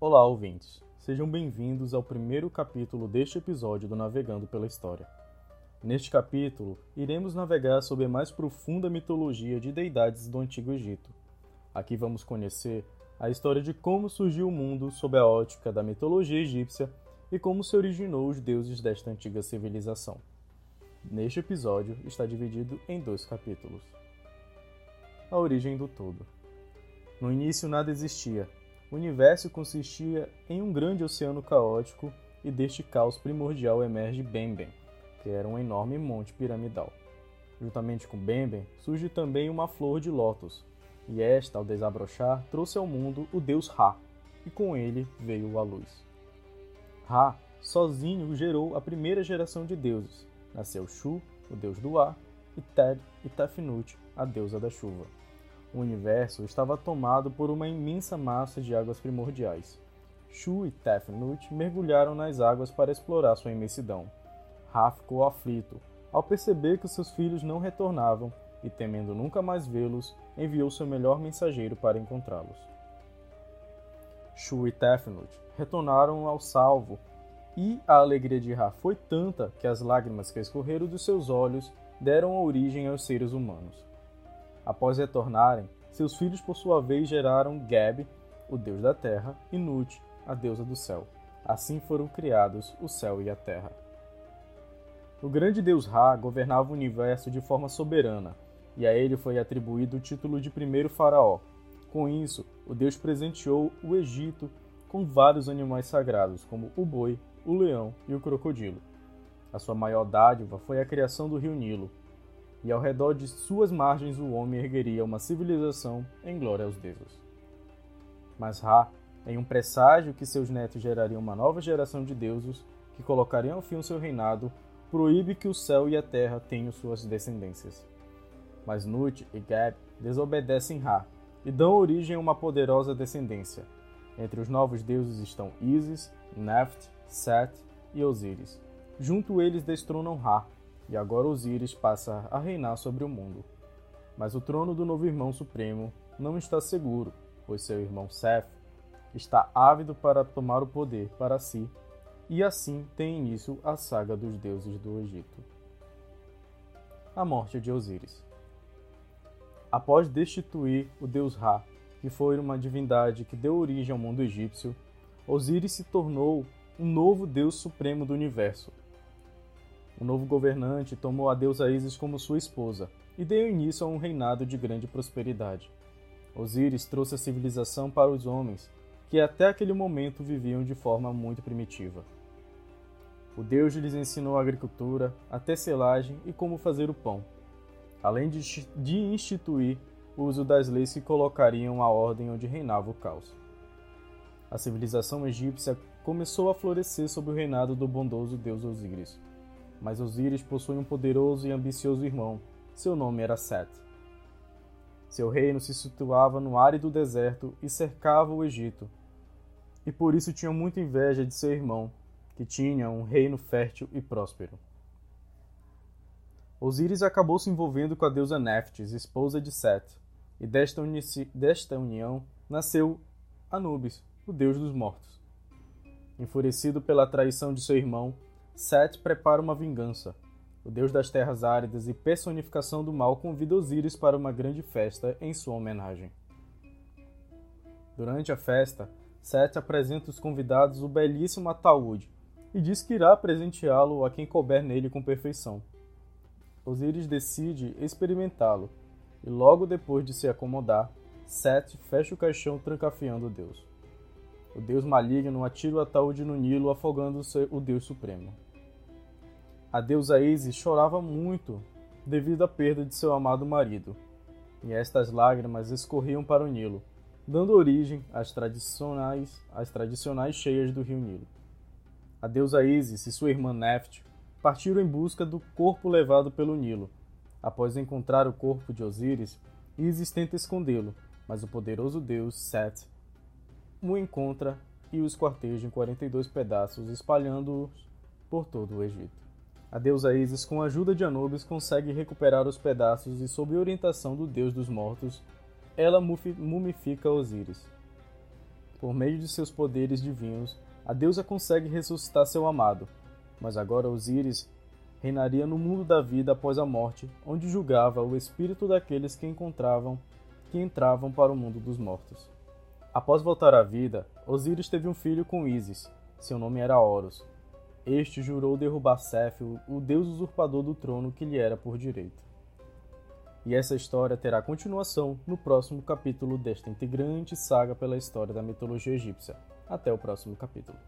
Olá, ouvintes. Sejam bem-vindos ao primeiro capítulo deste episódio do Navegando pela História. Neste capítulo, iremos navegar sobre a mais profunda mitologia de deidades do Antigo Egito. Aqui vamos conhecer a história de como surgiu o mundo sob a ótica da mitologia egípcia e como se originou os deuses desta antiga civilização. Neste episódio está dividido em dois capítulos. A origem do todo. No início nada existia. O universo consistia em um grande oceano caótico e deste caos primordial emerge Bemben, que era um enorme monte piramidal. Juntamente com Bemben surge também uma flor de lótus, e esta, ao desabrochar, trouxe ao mundo o deus Ra, e com ele veio a luz. Ra, sozinho, gerou a primeira geração de deuses. Nasceu Shu, o deus do ar, e Ted e Tefnut, a deusa da chuva. O universo estava tomado por uma imensa massa de águas primordiais. Shu e Tefnut mergulharam nas águas para explorar sua imensidão. Ra ficou aflito ao perceber que seus filhos não retornavam e, temendo nunca mais vê-los, enviou seu melhor mensageiro para encontrá-los. Shu e Tefnut retornaram ao salvo e a alegria de Ra foi tanta que as lágrimas que escorreram dos seus olhos deram origem aos seres humanos. Após retornarem, seus filhos por sua vez geraram Geb, o deus da terra, e Nut, a deusa do céu. Assim foram criados o céu e a terra. O grande deus Ra governava o universo de forma soberana, e a ele foi atribuído o título de primeiro faraó. Com isso, o deus presenteou o Egito com vários animais sagrados, como o boi, o leão e o crocodilo. A sua maior dádiva foi a criação do rio Nilo, e ao redor de suas margens o homem ergueria uma civilização em glória aos deuses. Mas Ra, em um presságio que seus netos gerariam uma nova geração de deuses que colocariam fim ao seu reinado, proíbe que o céu e a terra tenham suas descendências. Mas Nut e Geb desobedecem Ra e dão origem a uma poderosa descendência. Entre os novos deuses estão Isis, Neft, Set e Osíris. Junto eles destronam Ra, e agora Osíris passa a reinar sobre o mundo. Mas o trono do novo irmão supremo não está seguro, pois seu irmão Seth está ávido para tomar o poder para si, e assim tem início a saga dos deuses do Egito. A morte de Osíris. Após destituir o deus Ra, que foi uma divindade que deu origem ao mundo egípcio, Osíris se tornou um novo deus supremo do universo. O novo governante tomou a deusa Isis como sua esposa e deu início a um reinado de grande prosperidade. Osíris trouxe a civilização para os homens, que até aquele momento viviam de forma muito primitiva. O deus lhes ensinou a agricultura, a tecelagem e como fazer o pão além de, instituir o uso das leis que colocariam a ordem onde reinava o caos. A civilização egípcia começou a florescer sob o reinado do bondoso deus Osíris. Mas Osíris possui um poderoso e ambicioso irmão. Seu nome era Set. Seu reino se situava no árido deserto e cercava o Egito. E por isso tinha muita inveja de seu irmão, que tinha um reino fértil e próspero. Osíris acabou se envolvendo com a deusa Neftis, esposa de Set, e desta, desta união nasceu Anubis, o deus dos mortos. Enfurecido pela traição de seu irmão, Set prepara uma vingança. O deus das terras áridas e personificação do mal convida Osíris para uma grande festa em sua homenagem. Durante a festa, Set apresenta aos convidados o belíssimo ataúde e diz que irá presenteá-lo a quem couber nele com perfeição. Osíris decide experimentá-lo, e logo depois de se acomodar, Sete fecha o caixão trancafiando o deus. O deus maligno atira o ataúde no Nilo, afogando o deus supremo. A deusa Isis chorava muito devido à perda de seu amado marido, e estas lágrimas escorriam para o Nilo, dando origem às tradicionais, às tradicionais cheias do rio Nilo. A deusa Isis e sua irmã Neft partiram em busca do corpo levado pelo Nilo. Após encontrar o corpo de Osíris, Isis tenta escondê-lo, mas o poderoso deus Set o encontra e o esquarteja em 42 pedaços, espalhando-os por todo o Egito. A deusa Isis, com a ajuda de Anubis, consegue recuperar os pedaços e, sob orientação do deus dos mortos, ela mumifica Osíris. Por meio de seus poderes divinos, a deusa consegue ressuscitar seu amado, mas agora Osíris reinaria no mundo da vida após a morte, onde julgava o espírito daqueles que encontravam que entravam para o mundo dos mortos. Após voltar à vida, Osíris teve um filho com Ísis. Seu nome era Horus. Este jurou derrubar Céfiro, o deus usurpador do trono que lhe era por direito. E essa história terá continuação no próximo capítulo desta integrante saga pela história da mitologia egípcia. Até o próximo capítulo.